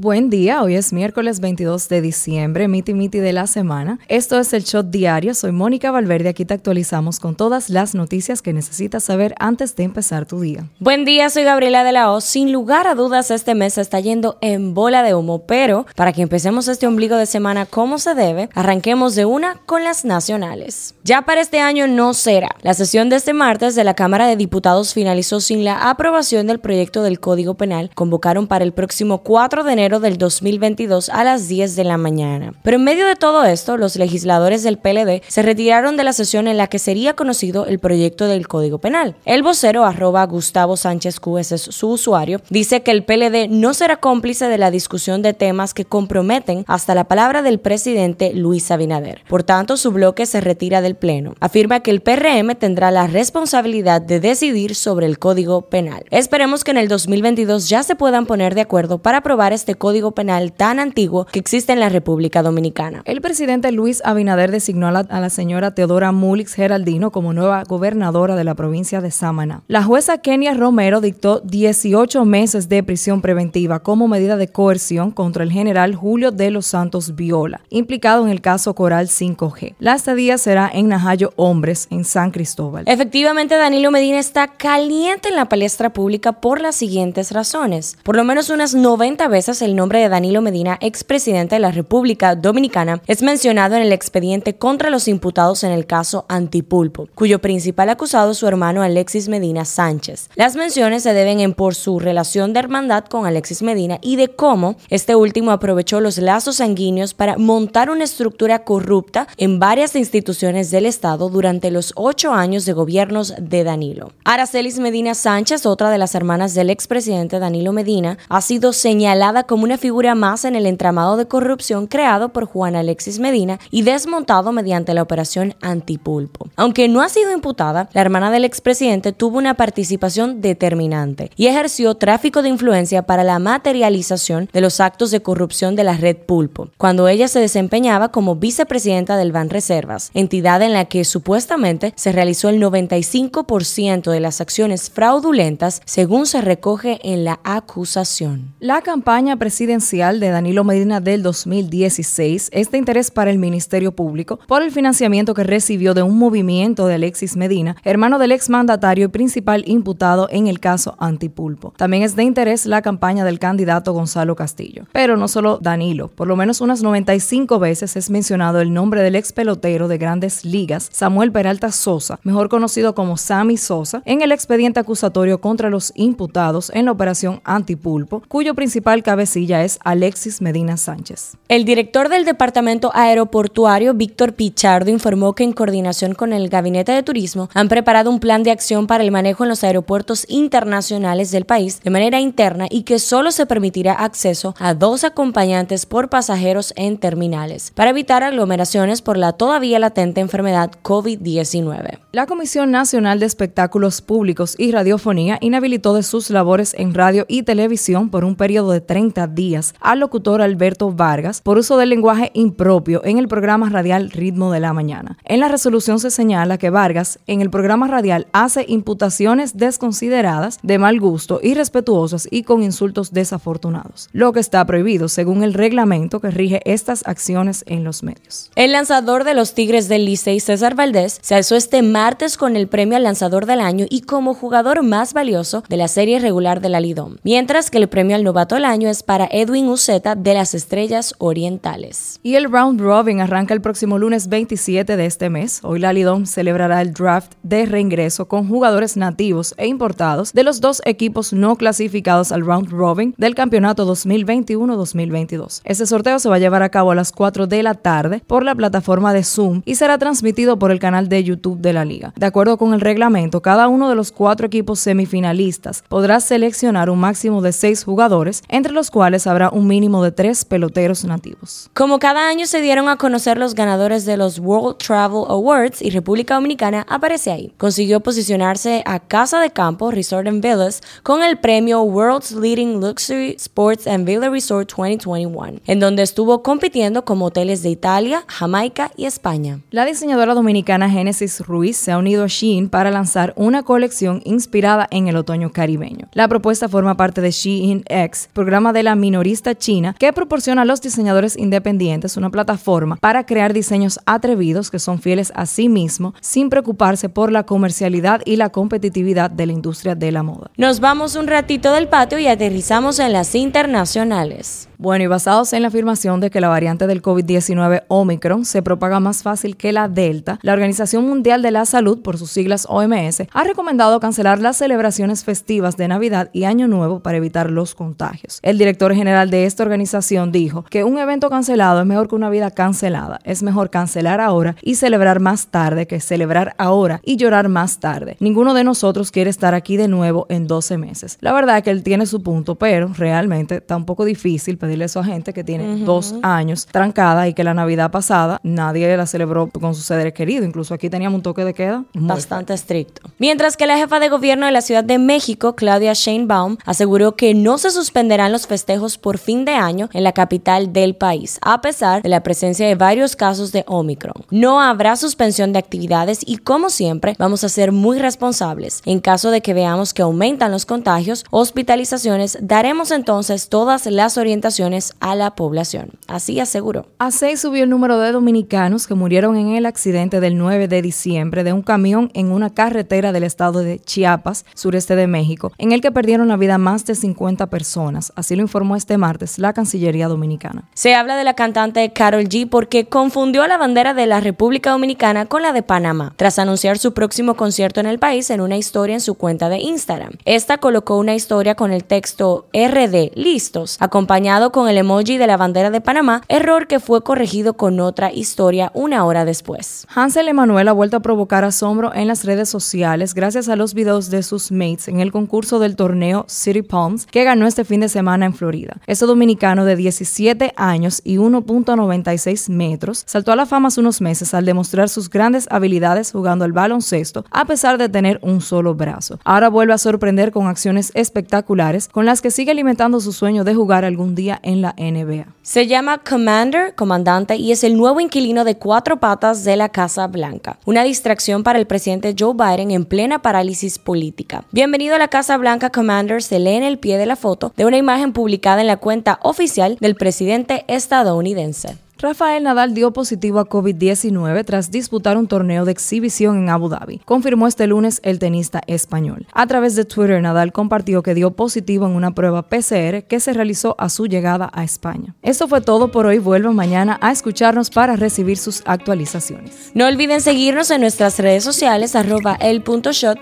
Buen día, hoy es miércoles 22 de diciembre, miti miti de la semana. Esto es el Shot Diario, soy Mónica Valverde, aquí te actualizamos con todas las noticias que necesitas saber antes de empezar tu día. Buen día, soy Gabriela de la O. Sin lugar a dudas, este mes está yendo en bola de humo, pero para que empecemos este ombligo de semana como se debe, arranquemos de una con las nacionales. Ya para este año no será. La sesión de este martes de la Cámara de Diputados finalizó sin la aprobación del proyecto del Código Penal. Convocaron para el próximo 4 de enero del 2022 a las 10 de la mañana. Pero en medio de todo esto, los legisladores del PLD se retiraron de la sesión en la que sería conocido el proyecto del Código Penal. El vocero arroba Gustavo Sánchez Q, es su usuario, dice que el PLD no será cómplice de la discusión de temas que comprometen hasta la palabra del presidente Luis Abinader. Por tanto, su bloque se retira del Pleno. Afirma que el PRM tendrá la responsabilidad de decidir sobre el Código Penal. Esperemos que en el 2022 ya se puedan poner de acuerdo para aprobar este código penal tan antiguo que existe en la República Dominicana. El presidente Luis Abinader designó a la, señora Teodora Mulix Geraldino como nueva gobernadora de la provincia de Sámana. La jueza Kenia Romero dictó 18 meses de prisión preventiva como medida de coerción contra el general Julio de los Santos Viola, implicado en el caso Coral 5G. La estadía será en Najayo Hombres, en San Cristóbal. Efectivamente, Danilo Medina está caliente en la palestra pública por las siguientes razones. Por lo menos unas 90 veces el nombre de Danilo Medina, expresidente de la República Dominicana, es mencionado en el expediente contra los imputados en el caso Antipulpo, cuyo principal acusado es su hermano Alexis Medina Sánchez. Las menciones se deben en por su relación de hermandad con Alexis Medina y de cómo este último aprovechó los lazos sanguíneos para montar una estructura corrupta en varias instituciones del Estado durante los ocho años de gobiernos de Danilo. Aracelis Medina Sánchez, otra de las hermanas del expresidente Danilo Medina, ha sido señalada como una figura más en el entramado de corrupción creado por Juan Alexis Medina y desmontado mediante la operación Antipulpo. Aunque no ha sido imputada, la hermana del expresidente tuvo una participación determinante y ejerció tráfico de influencia para la materialización de los actos de corrupción de la red Pulpo, cuando ella se desempeñaba como vicepresidenta del Ban Reservas, entidad en la que supuestamente se realizó el 95% de las acciones fraudulentas según se recoge en la acusación. La campaña presidencial de Danilo Medina del 2016 es de interés para el Ministerio Público por el financiamiento que recibió de un movimiento de Alexis Medina, hermano del exmandatario y principal imputado en el caso Antipulpo. También es de interés la campaña del candidato Gonzalo Castillo. Pero no solo Danilo, por lo menos unas 95 veces es mencionado el nombre del ex pelotero de grandes ligas, Samuel Peralta Sosa, mejor conocido como Sammy Sosa, en el expediente acusatorio contra los imputados en la operación Antipulpo, cuyo principal cabecilla es Alexis Medina Sánchez. El director del Departamento Aeroportuario, Víctor Pichardo, informó que en coordinación con el Gabinete de Turismo han preparado un plan de acción para el manejo en los aeropuertos internacionales del país de manera interna y que solo se permitirá acceso a dos acompañantes por pasajeros en terminales para evitar aglomeraciones por la todavía latente enfermedad COVID-19. La Comisión Nacional de Espectáculos Públicos y Radiofonía inhabilitó de sus labores en radio y televisión por un periodo de 30 días al locutor Alberto Vargas por uso del lenguaje impropio en el programa radial Ritmo de la Mañana. En la resolución se señala que Vargas en el programa radial hace imputaciones desconsideradas, de mal gusto, irrespetuosas y con insultos desafortunados, lo que está prohibido según el reglamento que rige estas acciones en los medios. El lanzador de los Tigres del Licey, César Valdés, se alzó este martes con el premio al lanzador del año y como jugador más valioso de la serie regular de la Lidón, mientras que el premio al novato del año es para Edwin Uceta de las Estrellas Orientales. Y el Round Robin arranca el próximo lunes 27 de este mes. Hoy la Lidom celebrará el draft de reingreso con jugadores nativos e importados de los dos equipos no clasificados al Round Robin del campeonato 2021-2022. Este sorteo se va a llevar a cabo a las 4 de la tarde por la plataforma de Zoom y será transmitido por el canal de YouTube de la liga. De acuerdo con el reglamento, cada uno de los cuatro equipos semifinalistas podrá seleccionar un máximo de seis jugadores, entre los cuales habrá un mínimo de tres peloteros nativos. Como cada año se dieron a conocer los ganadores de los World Travel Awards y República Dominicana aparece ahí. Consiguió posicionarse a Casa de Campo Resort and Villas con el premio World's Leading Luxury Sports and Villa Resort 2021, en donde estuvo compitiendo con hoteles de Italia, Jamaica y España. La diseñadora dominicana Genesis Ruiz se ha unido a Shein para lanzar una colección inspirada en el otoño caribeño. La propuesta forma parte de Shein X, programa de la minorista china que proporciona a los diseñadores independientes una plataforma para crear diseños atrevidos que son fieles a sí mismos sin preocuparse por la comercialidad y la competitividad de la industria de la moda. Nos vamos un ratito del patio y aterrizamos en las internacionales. Bueno, y basados en la afirmación de que la variante del COVID-19 Omicron se propaga más fácil que la Delta, la Organización Mundial de la Salud, por sus siglas OMS, ha recomendado cancelar las celebraciones festivas de Navidad y Año Nuevo para evitar los contagios. El director general de esta organización dijo que un evento cancelado es mejor que una vida cancelada. Es mejor cancelar ahora y celebrar más tarde que celebrar ahora y llorar más tarde. Ninguno de nosotros quiere estar aquí de nuevo en 12 meses. La verdad es que él tiene su punto, pero realmente está un poco difícil pedirle eso a gente que tiene dos años trancada y que la Navidad pasada nadie la celebró con sus seres queridos. Incluso aquí teníamos un toque de queda bastante estricto. Mientras que la jefa de gobierno de la Ciudad de México, Claudia Sheinbaum, aseguró que no se suspenderán los festejos por fin de año en la capital del país, a pesar de la presencia de varios casos de Omicron. No habrá suspensión de actividades y, como siempre, vamos a ser muy responsables. En caso de que veamos que aumentan los contagios, hospitalizaciones, daremos entonces todas las orientaciones a la población. Así aseguró. A seis subió el número de dominicanos que murieron en el accidente del 9 de diciembre de un camión en una carretera del estado de Chiapas, sureste de México, en el que perdieron la vida más de 50 personas. Así lo informó este martes la Cancillería Dominicana. Se habla de la cantante Carol G porque confundió la bandera de la República Dominicana con la de Panamá, tras anunciar su próximo concierto en el país en una historia en su cuenta de Instagram. Esta colocó una historia con el texto RD, listos, acompañado con el emoji de la bandera de Panamá, error que fue corregido con otra historia una hora después. Hansel Emanuel ha vuelto a provocar asombro en las redes sociales gracias a los videos de sus mates en el concurso del torneo City Palms que ganó este fin de semana en Florida. Este dominicano de 17 años y 1.96 metros saltó a la fama hace unos meses al demostrar sus grandes habilidades jugando al baloncesto a pesar de tener un solo brazo. Ahora vuelve a sorprender con acciones espectaculares con las que sigue alimentando su sueño de jugar algún día en la NBA. Se llama Commander, comandante, y es el nuevo inquilino de cuatro patas de la Casa Blanca, una distracción para el presidente Joe Biden en plena parálisis política. Bienvenido a la Casa Blanca, Commander, se lee en el pie de la foto de una imagen publicada en la cuenta oficial del presidente estadounidense. Rafael Nadal dio positivo a COVID-19 tras disputar un torneo de exhibición en Abu Dhabi, confirmó este lunes el tenista español. A través de Twitter, Nadal compartió que dio positivo en una prueba PCR que se realizó a su llegada a España. Esto fue todo por hoy. Vuelvan mañana a escucharnos para recibir sus actualizaciones. No olviden seguirnos en nuestras redes sociales arroba el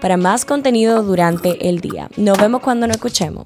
para más contenido durante el día. Nos vemos cuando nos escuchemos.